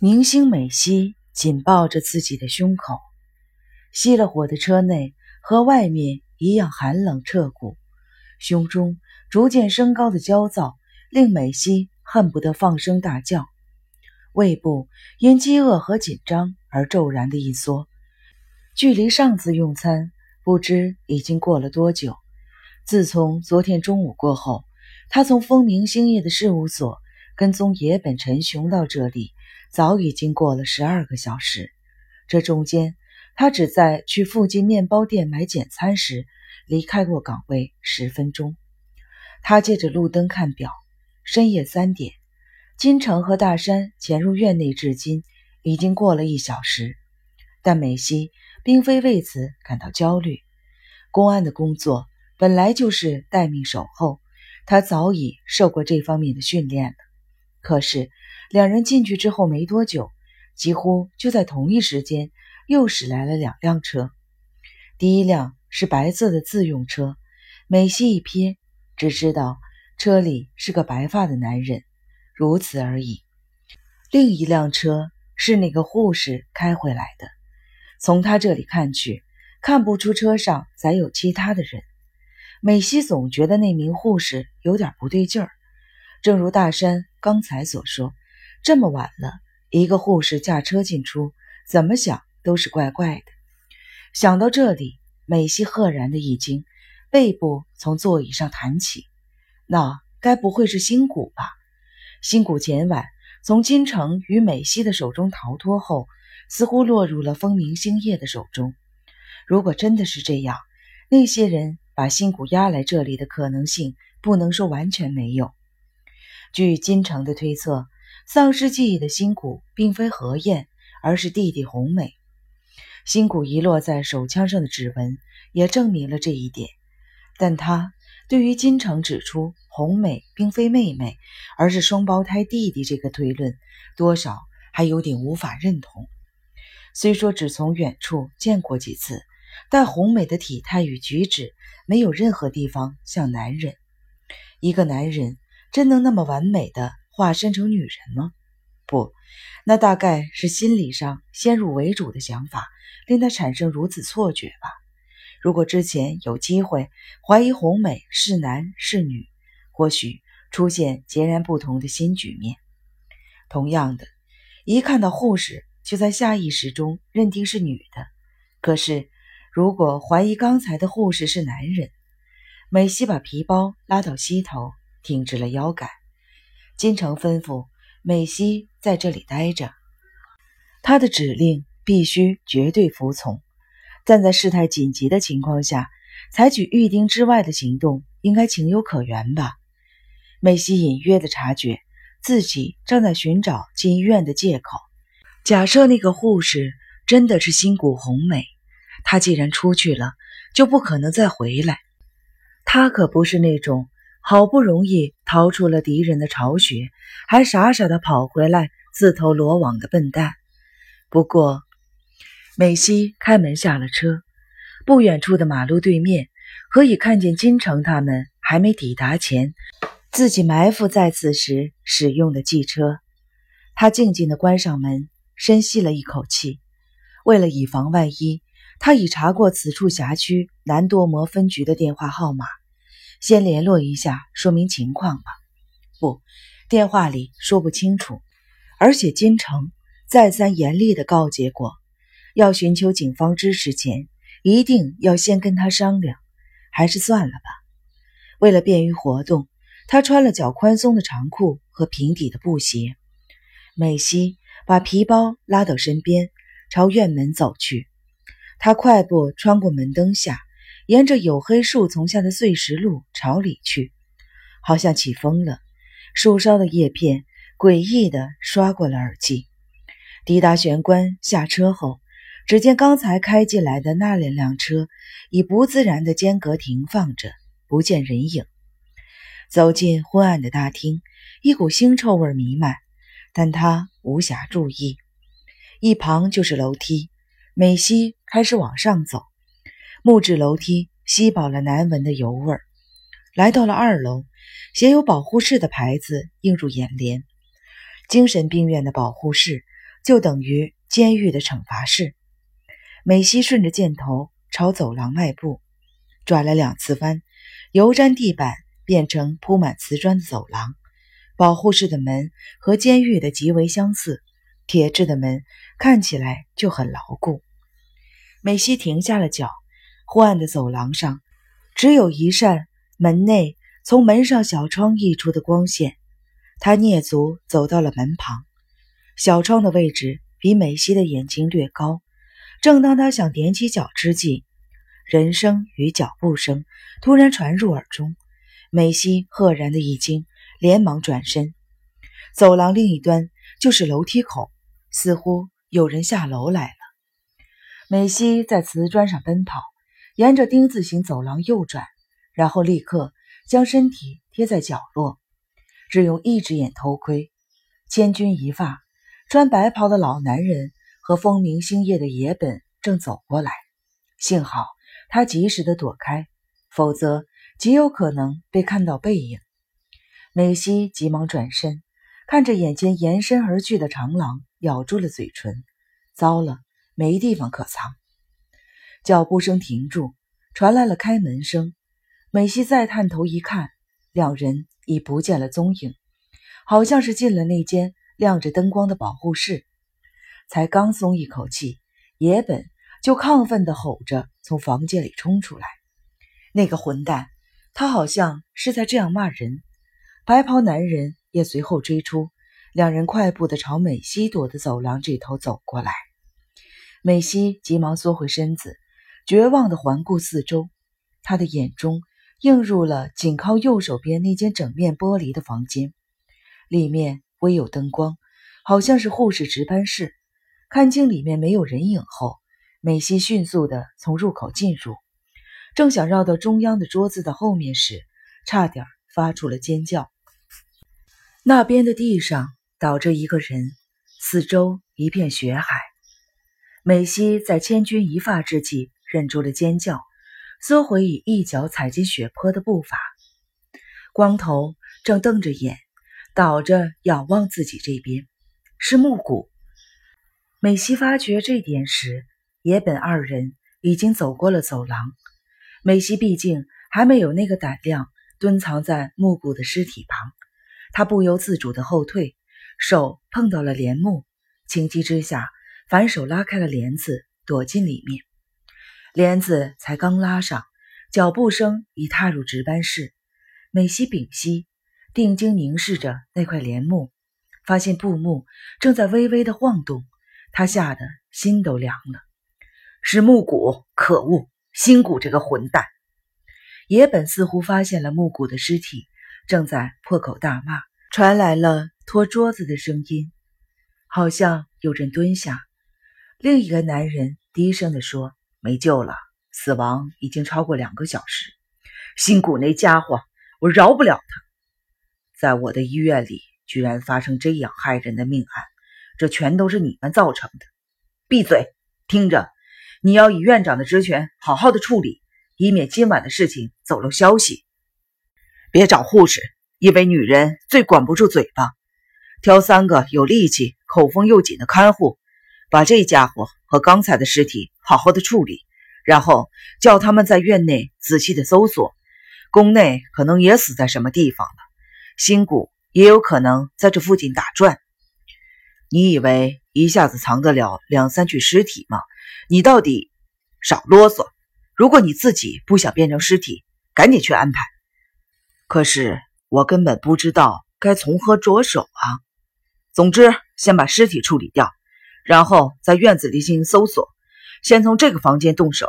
明星美希紧抱着自己的胸口，熄了火的车内和外面一样寒冷彻骨，胸中逐渐升高的焦躁令美希恨不得放声大叫，胃部因饥饿和紧张而骤然的一缩。距离上次用餐不知已经过了多久。自从昨天中午过后，他从风明星业的事务所跟踪野本陈雄到这里，早已经过了十二个小时。这中间，他只在去附近面包店买简餐时离开过岗位十分钟。他借着路灯看表，深夜三点。金城和大山潜入院内至今已经过了一小时，但美希并非为此感到焦虑。公安的工作。本来就是待命守候，他早已受过这方面的训练了。可是两人进去之后没多久，几乎就在同一时间，又驶来了两辆车。第一辆是白色的自用车，美西一瞥，只知道车里是个白发的男人，如此而已。另一辆车是那个护士开回来的，从他这里看去，看不出车上载有其他的人。美西总觉得那名护士有点不对劲儿，正如大山刚才所说，这么晚了，一个护士驾车进出，怎么想都是怪怪的。想到这里，美西赫然的一惊，背部从座椅上弹起。那该不会是新谷吧？新谷前晚从金城与美西的手中逃脱后，似乎落入了风明星夜的手中。如果真的是这样，那些人。把新谷押来这里的可能性，不能说完全没有。据金城的推测，丧失记忆的新谷并非何燕，而是弟弟红美。新谷遗落在手枪上的指纹也证明了这一点。但他对于金城指出红美并非妹妹，而是双胞胎弟弟这个推论，多少还有点无法认同。虽说只从远处见过几次。但红美的体态与举止没有任何地方像男人。一个男人真能那么完美的化身成女人吗？不，那大概是心理上先入为主的想法令他产生如此错觉吧。如果之前有机会怀疑红美是男是女，或许出现截然不同的新局面。同样的，一看到护士，就在下意识中认定是女的。可是。如果怀疑刚才的护士是男人，美西把皮包拉到膝头，挺直了腰杆。金城吩咐美西在这里待着，他的指令必须绝对服从。但在事态紧急的情况下，采取预定之外的行动，应该情有可原吧？美西隐约的察觉自己正在寻找进医院的借口。假设那个护士真的是新谷红美。她既然出去了，就不可能再回来。她可不是那种好不容易逃出了敌人的巢穴，还傻傻的跑回来自投罗网的笨蛋。不过，美西开门下了车，不远处的马路对面可以看见金城他们还没抵达前，自己埋伏在此时使用的汽车。他静静的关上门，深吸了一口气，为了以防万一。他已查过此处辖区南多摩分局的电话号码，先联络一下，说明情况吧。不，电话里说不清楚。而且金城再三严厉地告诫过，要寻求警方支持前，一定要先跟他商量。还是算了吧。为了便于活动，他穿了较宽松的长裤和平底的布鞋。美西把皮包拉到身边，朝院门走去。他快步穿过门灯下，沿着黝黑树丛下的碎石路朝里去，好像起风了。树梢的叶片诡异地刷过了耳际。抵达玄关下车后，只见刚才开进来的那两辆车已不自然的间隔停放着，不见人影。走进昏暗的大厅，一股腥臭味弥漫，但他无暇注意。一旁就是楼梯。美西开始往上走，木质楼梯吸饱了难闻的油味儿。来到了二楼，写有保护室的牌子映入眼帘。精神病院的保护室就等于监狱的惩罚室。美西顺着箭头朝走廊迈步，转了两次弯，油毡地板变成铺满瓷砖的走廊。保护室的门和监狱的极为相似，铁质的门看起来就很牢固。美西停下了脚，昏暗的走廊上只有一扇门内从门上小窗溢出的光线。他蹑足走到了门旁，小窗的位置比美西的眼睛略高。正当他想踮起脚之际，人声与脚步声突然传入耳中。美西赫然的一惊，连忙转身。走廊另一端就是楼梯口，似乎有人下楼来了。美西在瓷砖上奔跑，沿着丁字形走廊右转，然后立刻将身体贴在角落，只用一只眼偷窥。千钧一发，穿白袍的老男人。和风明星夜的野本正走过来，幸好他及时的躲开，否则极有可能被看到背影。美西急忙转身，看着眼前延伸而去的长廊，咬住了嘴唇。糟了，没地方可藏。脚步声停住，传来了开门声。美西再探头一看，两人已不见了踪影，好像是进了那间亮着灯光的保护室。才刚松一口气，野本就亢奋地吼着从房间里冲出来。那个混蛋，他好像是在这样骂人。白袍男人也随后追出，两人快步地朝美西躲的走廊这头走过来。美西急忙缩回身子，绝望地环顾四周，他的眼中映入了紧靠右手边那间整面玻璃的房间，里面微有灯光，好像是护士值班室。看清里面没有人影后，美西迅速地从入口进入，正想绕到中央的桌子的后面时，差点发出了尖叫。那边的地上倒着一个人，四周一片血海。美西在千钧一发之际忍住了尖叫，缩回以一脚踩进血泊的步伐。光头正瞪着眼，倒着仰望自己这边，是木谷。美西发觉这点时，野本二人已经走过了走廊。美西毕竟还没有那个胆量蹲藏在木谷的尸体旁，他不由自主的后退，手碰到了帘幕，情急之下反手拉开了帘子，躲进里面。帘子才刚拉上，脚步声已踏入值班室。美西屏息，定睛凝视着那块帘幕，发现布幕正在微微的晃动。他吓得心都凉了，是木谷，可恶，新谷这个混蛋！野本似乎发现了木谷的尸体，正在破口大骂，传来了拖桌子的声音，好像有人蹲下。另一个男人低声地说：“没救了，死亡已经超过两个小时。新谷那家伙，我饶不了他！在我的医院里，居然发生这样害人的命案！”这全都是你们造成的！闭嘴，听着，你要以院长的职权好好的处理，以免今晚的事情走漏消息。别找护士，因为女人最管不住嘴巴。挑三个有力气、口风又紧的看护，把这家伙和刚才的尸体好好的处理，然后叫他们在院内仔细的搜索，宫内可能也死在什么地方了，新谷也有可能在这附近打转。你以为一下子藏得了两三具尸体吗？你到底少啰嗦！如果你自己不想变成尸体，赶紧去安排。可是我根本不知道该从何着手啊！总之，先把尸体处理掉，然后在院子里进行搜索。先从这个房间动手，